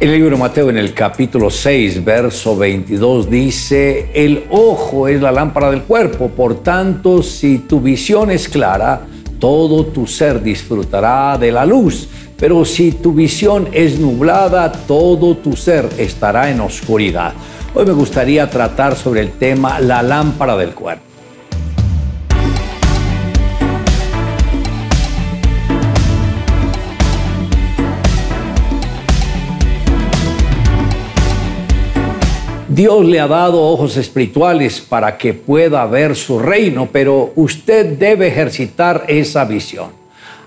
El libro de Mateo en el capítulo 6, verso 22 dice, el ojo es la lámpara del cuerpo, por tanto, si tu visión es clara, todo tu ser disfrutará de la luz, pero si tu visión es nublada, todo tu ser estará en oscuridad. Hoy me gustaría tratar sobre el tema la lámpara del cuerpo. Dios le ha dado ojos espirituales para que pueda ver su reino, pero usted debe ejercitar esa visión.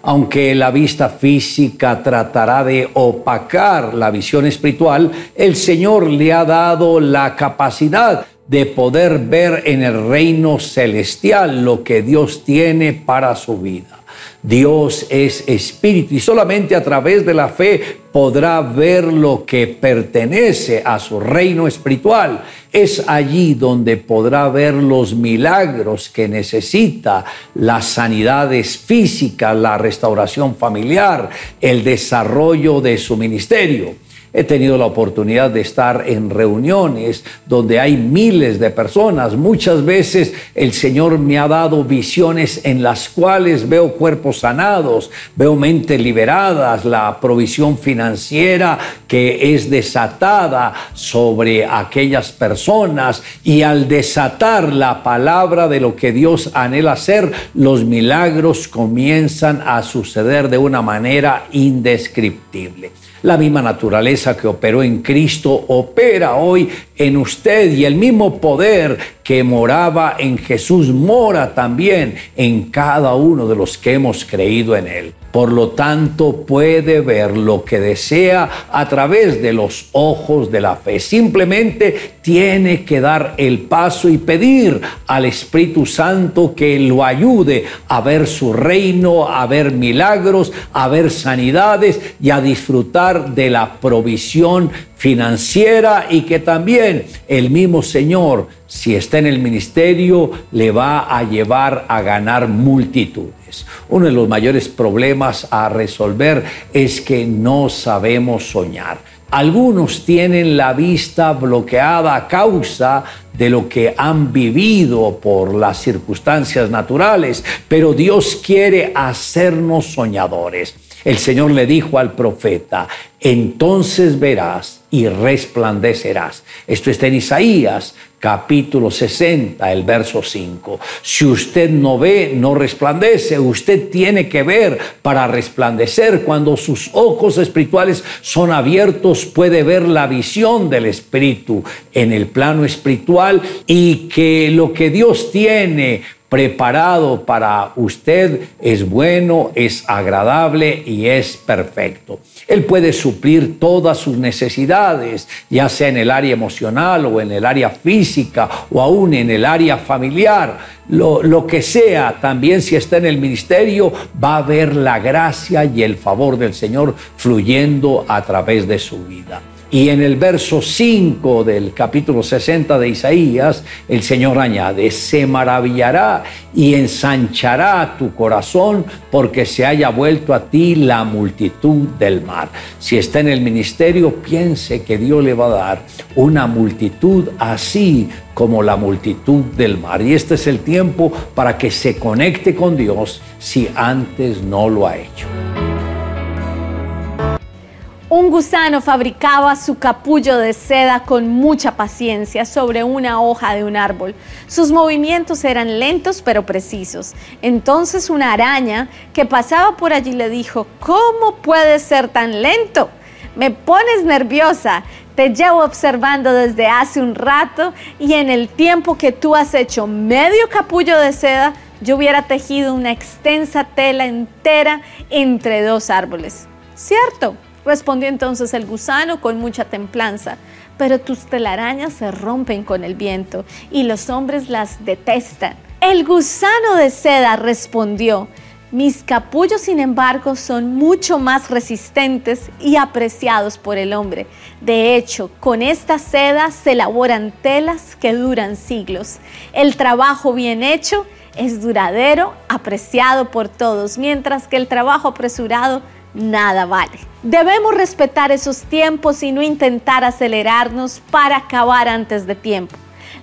Aunque la vista física tratará de opacar la visión espiritual, el Señor le ha dado la capacidad de poder ver en el reino celestial lo que Dios tiene para su vida. Dios es espíritu y solamente a través de la fe podrá ver lo que pertenece a su reino espiritual. Es allí donde podrá ver los milagros que necesita, las sanidades físicas, la restauración familiar, el desarrollo de su ministerio. He tenido la oportunidad de estar en reuniones donde hay miles de personas. Muchas veces el Señor me ha dado visiones en las cuales veo cuerpos sanados, veo mentes liberadas, la provisión financiera que es desatada sobre aquellas personas y al desatar la palabra de lo que Dios anhela hacer, los milagros comienzan a suceder de una manera indescriptible. La misma naturaleza que operó en Cristo opera hoy en usted y el mismo poder que moraba en Jesús mora también en cada uno de los que hemos creído en Él. Por lo tanto, puede ver lo que desea a través de los ojos de la fe. Simplemente tiene que dar el paso y pedir al Espíritu Santo que lo ayude a ver su reino, a ver milagros, a ver sanidades y a disfrutar de la provisión financiera y que también el mismo Señor, si está en el ministerio, le va a llevar a ganar multitudes. Uno de los mayores problemas a resolver es que no sabemos soñar. Algunos tienen la vista bloqueada a causa de lo que han vivido por las circunstancias naturales, pero Dios quiere hacernos soñadores. El Señor le dijo al profeta, entonces verás y resplandecerás. Esto está en Isaías capítulo 60, el verso 5. Si usted no ve, no resplandece. Usted tiene que ver para resplandecer. Cuando sus ojos espirituales son abiertos, puede ver la visión del Espíritu en el plano espiritual y que lo que Dios tiene preparado para usted es bueno, es agradable y es perfecto. Él puede suplir todas sus necesidades, ya sea en el área emocional o en el área física o aún en el área familiar. Lo, lo, que sea, también si está en el ministerio, va a ver la gracia y el favor del Señor fluyendo a través de su vida. Y en el verso 5 del capítulo 60 de Isaías, el Señor añade, se maravillará y ensanchará tu corazón porque se haya vuelto a ti la multitud del mar. Si está en el ministerio, piense que Dios le va a dar una multitud así como la multitud del mar. Y este es el tiempo para que se conecte con Dios si antes no lo ha hecho. Un gusano fabricaba su capullo de seda con mucha paciencia sobre una hoja de un árbol. Sus movimientos eran lentos pero precisos. Entonces una araña que pasaba por allí le dijo, ¿cómo puedes ser tan lento? Me pones nerviosa. Te llevo observando desde hace un rato y en el tiempo que tú has hecho medio capullo de seda, yo hubiera tejido una extensa tela entera entre dos árboles. ¿Cierto? Respondió entonces el gusano con mucha templanza, pero tus telarañas se rompen con el viento y los hombres las detestan. El gusano de seda respondió, mis capullos, sin embargo, son mucho más resistentes y apreciados por el hombre. De hecho, con esta seda se elaboran telas que duran siglos. El trabajo bien hecho es duradero, apreciado por todos, mientras que el trabajo apresurado nada vale. Debemos respetar esos tiempos y no intentar acelerarnos para acabar antes de tiempo.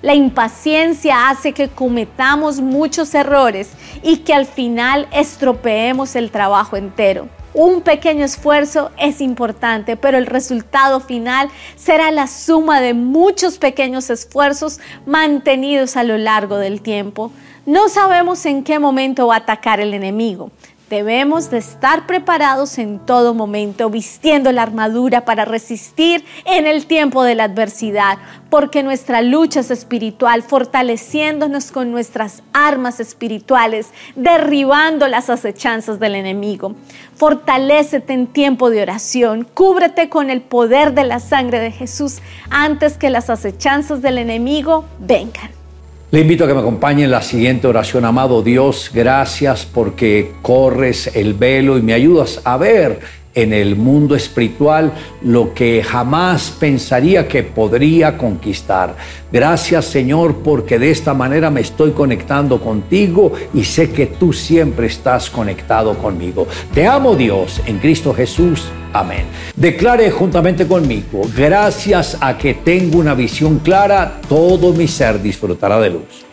La impaciencia hace que cometamos muchos errores y que al final estropeemos el trabajo entero. Un pequeño esfuerzo es importante, pero el resultado final será la suma de muchos pequeños esfuerzos mantenidos a lo largo del tiempo. No sabemos en qué momento va a atacar el enemigo. Debemos de estar preparados en todo momento, vistiendo la armadura para resistir en el tiempo de la adversidad, porque nuestra lucha es espiritual, fortaleciéndonos con nuestras armas espirituales, derribando las acechanzas del enemigo. Fortalécete en tiempo de oración, cúbrete con el poder de la sangre de Jesús antes que las acechanzas del enemigo vengan. Le invito a que me acompañe en la siguiente oración. Amado Dios, gracias porque corres el velo y me ayudas a ver en el mundo espiritual lo que jamás pensaría que podría conquistar. Gracias Señor porque de esta manera me estoy conectando contigo y sé que tú siempre estás conectado conmigo. Te amo Dios en Cristo Jesús. Amén. Declare juntamente conmigo, gracias a que tengo una visión clara, todo mi ser disfrutará de luz.